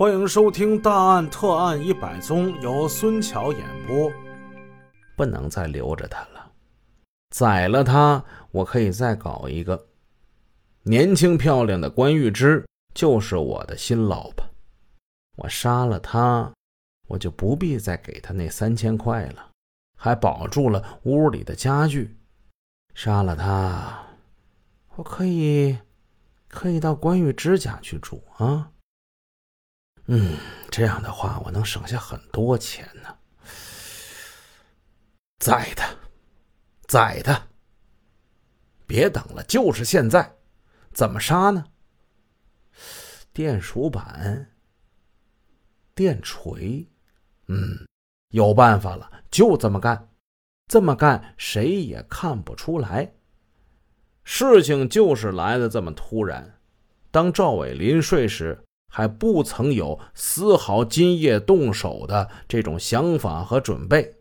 欢迎收听《大案特案一百宗》，由孙桥演播。不能再留着他了，宰了他，我可以再搞一个。年轻漂亮的关玉芝就是我的新老婆。我杀了他，我就不必再给他那三千块了，还保住了屋里的家具。杀了他，我可以，可以到关玉芝家去住啊。嗯，这样的话，我能省下很多钱呢。宰他，宰他！别等了，就是现在！怎么杀呢？电鼠板，电锤，嗯，有办法了，就这么干。这么干，谁也看不出来。事情就是来的这么突然。当赵伟临睡时。还不曾有丝毫今夜动手的这种想法和准备，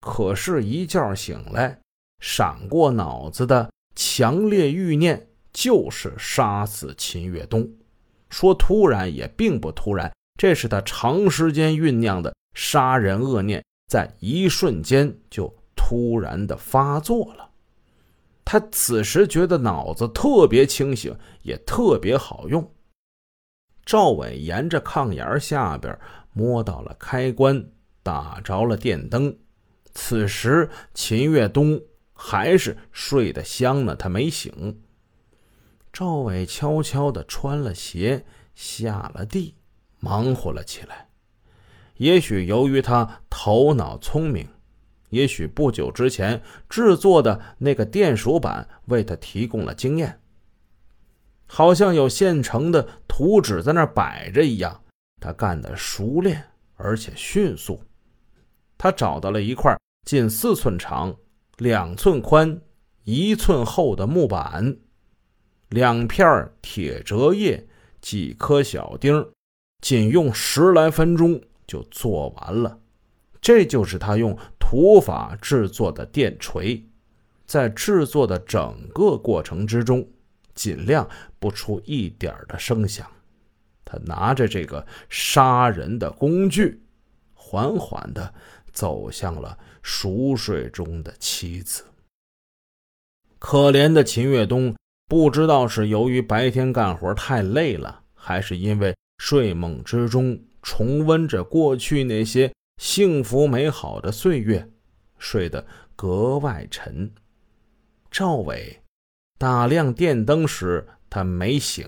可是，一觉醒来，闪过脑子的强烈欲念就是杀死秦岳东。说突然也并不突然，这是他长时间酝酿的杀人恶念，在一瞬间就突然的发作了。他此时觉得脑子特别清醒，也特别好用。赵伟沿着炕沿下边摸到了开关，打着了电灯。此时秦月东还是睡得香呢，他没醒。赵伟悄悄地穿了鞋，下了地，忙活了起来。也许由于他头脑聪明，也许不久之前制作的那个电鼠板为他提供了经验。好像有现成的图纸在那摆着一样，他干得熟练而且迅速。他找到了一块近四寸长、两寸宽、一寸厚的木板，两片铁折叶，几颗小钉，仅用十来分钟就做完了。这就是他用土法制作的电锤，在制作的整个过程之中。尽量不出一点的声响。他拿着这个杀人的工具，缓缓地走向了熟睡中的妻子。可怜的秦岳东，不知道是由于白天干活太累了，还是因为睡梦之中重温着过去那些幸福美好的岁月，睡得格外沉。赵伟。打亮电灯时，他没醒。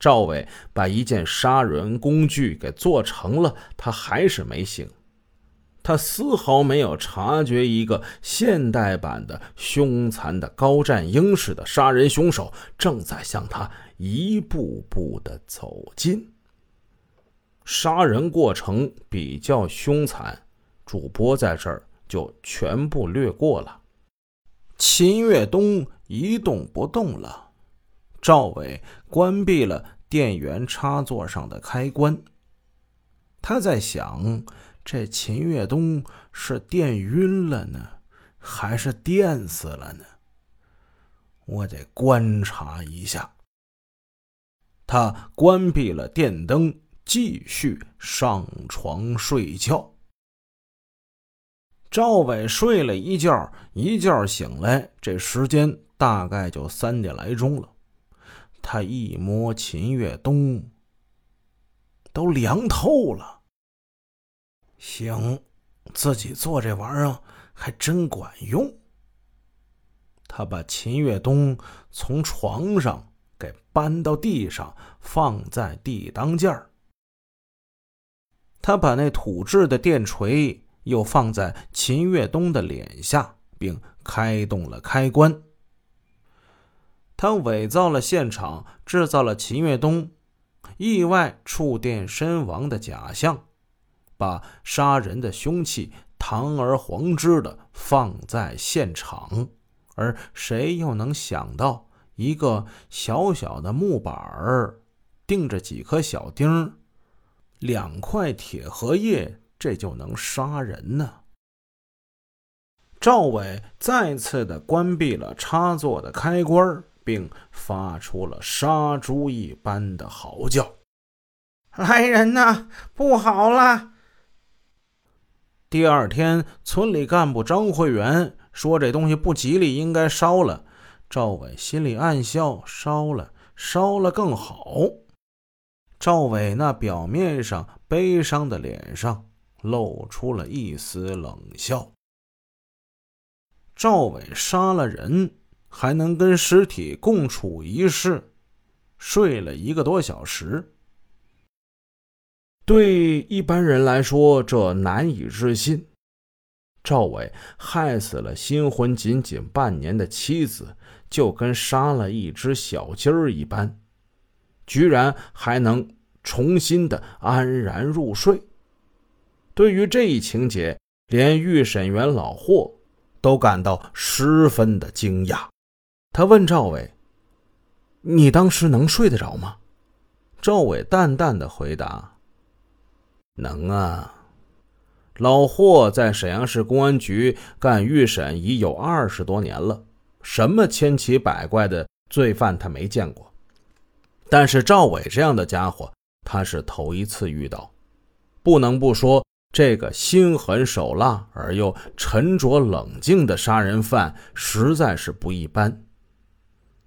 赵伟把一件杀人工具给做成了，他还是没醒。他丝毫没有察觉，一个现代版的凶残的高战英式的杀人凶手正在向他一步步的走近。杀人过程比较凶残，主播在这儿就全部略过了。秦岳东。一动不动了，赵伟关闭了电源插座上的开关。他在想：这秦越东是电晕了呢，还是电死了呢？我得观察一下。他关闭了电灯，继续上床睡觉。赵伟睡了一觉，一觉醒来，这时间。大概就三点来钟了，他一摸秦月东，都凉透了。行，自己做这玩意儿还真管用。他把秦月东从床上给搬到地上，放在地当间儿。他把那土制的电锤又放在秦越东的脸下，并开动了开关。他伪造了现场，制造了秦越东意外触电身亡的假象，把杀人的凶器堂而皇之的放在现场。而谁又能想到，一个小小的木板儿，钉着几颗小钉两块铁荷叶，这就能杀人呢？赵伟再次的关闭了插座的开关并发出了杀猪一般的嚎叫。来人呐，不好了！第二天，村里干部张会元说这东西不吉利，应该烧了。赵伟心里暗笑：烧了，烧了更好。赵伟那表面上悲伤的脸上露出了一丝冷笑。赵伟杀了人，还能跟尸体共处一室，睡了一个多小时。对一般人来说，这难以置信。赵伟害死了新婚仅仅半年的妻子，就跟杀了一只小鸡儿一般，居然还能重新的安然入睡。对于这一情节，连预审员老霍都感到十分的惊讶。他问赵伟：“你当时能睡得着吗？”赵伟淡淡的回答。能啊，老霍在沈阳市公安局干预审已有二十多年了，什么千奇百怪的罪犯他没见过，但是赵伟这样的家伙他是头一次遇到。不能不说，这个心狠手辣而又沉着冷静的杀人犯实在是不一般。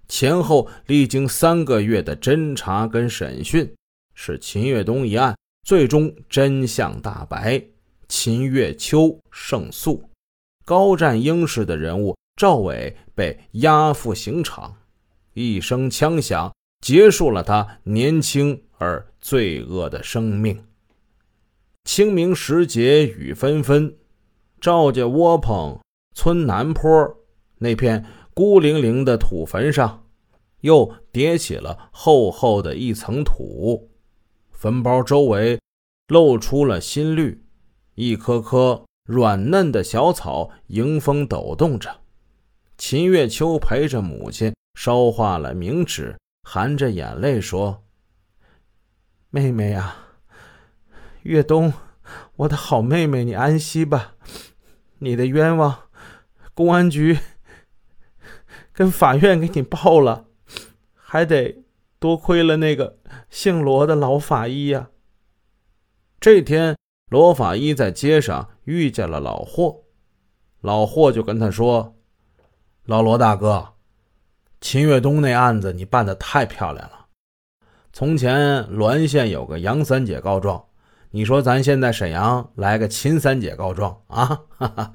前后历经三个月的侦查跟审讯，使秦越东一案。最终真相大白，秦月秋胜诉，高占英式的人物赵伟被押赴刑场，一声枪响结束了他年轻而罪恶的生命。清明时节雨纷纷，赵家窝棚村南坡那片孤零零的土坟上，又叠起了厚厚的一层土。坟包周围露出了新绿，一棵棵软嫩的小草迎风抖动着。秦月秋陪着母亲烧化了冥纸，含着眼泪说：“妹妹呀，岳东，我的好妹妹，你安息吧。你的冤枉，公安局跟法院给你报了，还得……”多亏了那个姓罗的老法医呀。这天，罗法医在街上遇见了老霍，老霍就跟他说：“老罗大哥，秦岳东那案子你办的太漂亮了。从前滦县有个杨三姐告状，你说咱现在沈阳来个秦三姐告状啊？哈哈！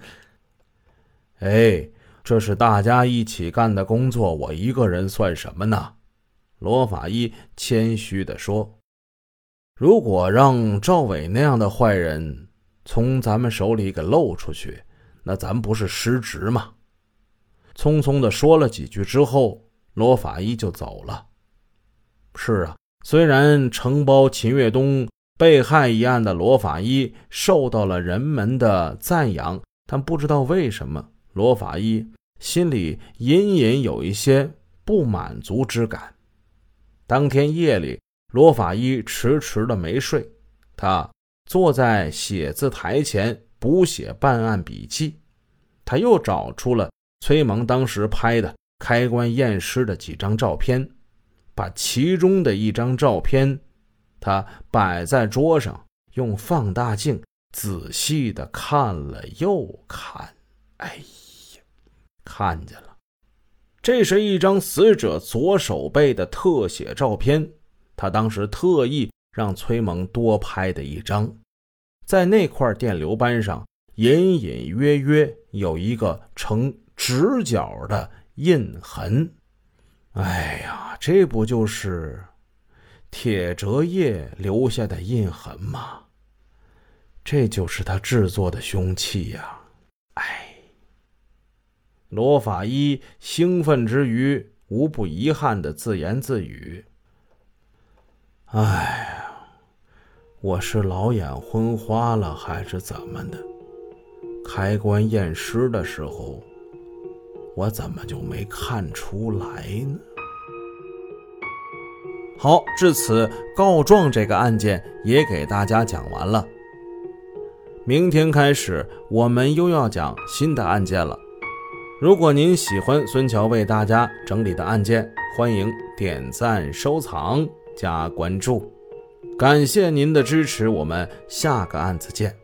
哎，这是大家一起干的工作，我一个人算什么呢？”罗法医谦虚地说：“如果让赵伟那样的坏人从咱们手里给漏出去，那咱不是失职吗？”匆匆地说了几句之后，罗法医就走了。是啊，虽然承包秦越东被害一案的罗法医受到了人们的赞扬，但不知道为什么，罗法医心里隐隐有一些不满足之感。当天夜里，罗法医迟迟的没睡，他坐在写字台前补写办案笔记。他又找出了崔萌当时拍的开棺验尸的几张照片，把其中的一张照片，他摆在桌上，用放大镜仔细的看了又看。哎呀，看见了。这是一张死者左手背的特写照片，他当时特意让崔萌多拍的一张，在那块电流斑上隐隐约约有一个呈直角的印痕。哎呀，这不就是铁折叶留下的印痕吗？这就是他制作的凶器呀！哎。罗法医兴奋之余，无不遗憾的自言自语：“哎呀，我是老眼昏花了，还是怎么的？开棺验尸的时候，我怎么就没看出来呢？”好，至此告状这个案件也给大家讲完了。明天开始，我们又要讲新的案件了。如果您喜欢孙桥为大家整理的案件，欢迎点赞、收藏、加关注。感谢您的支持，我们下个案子见。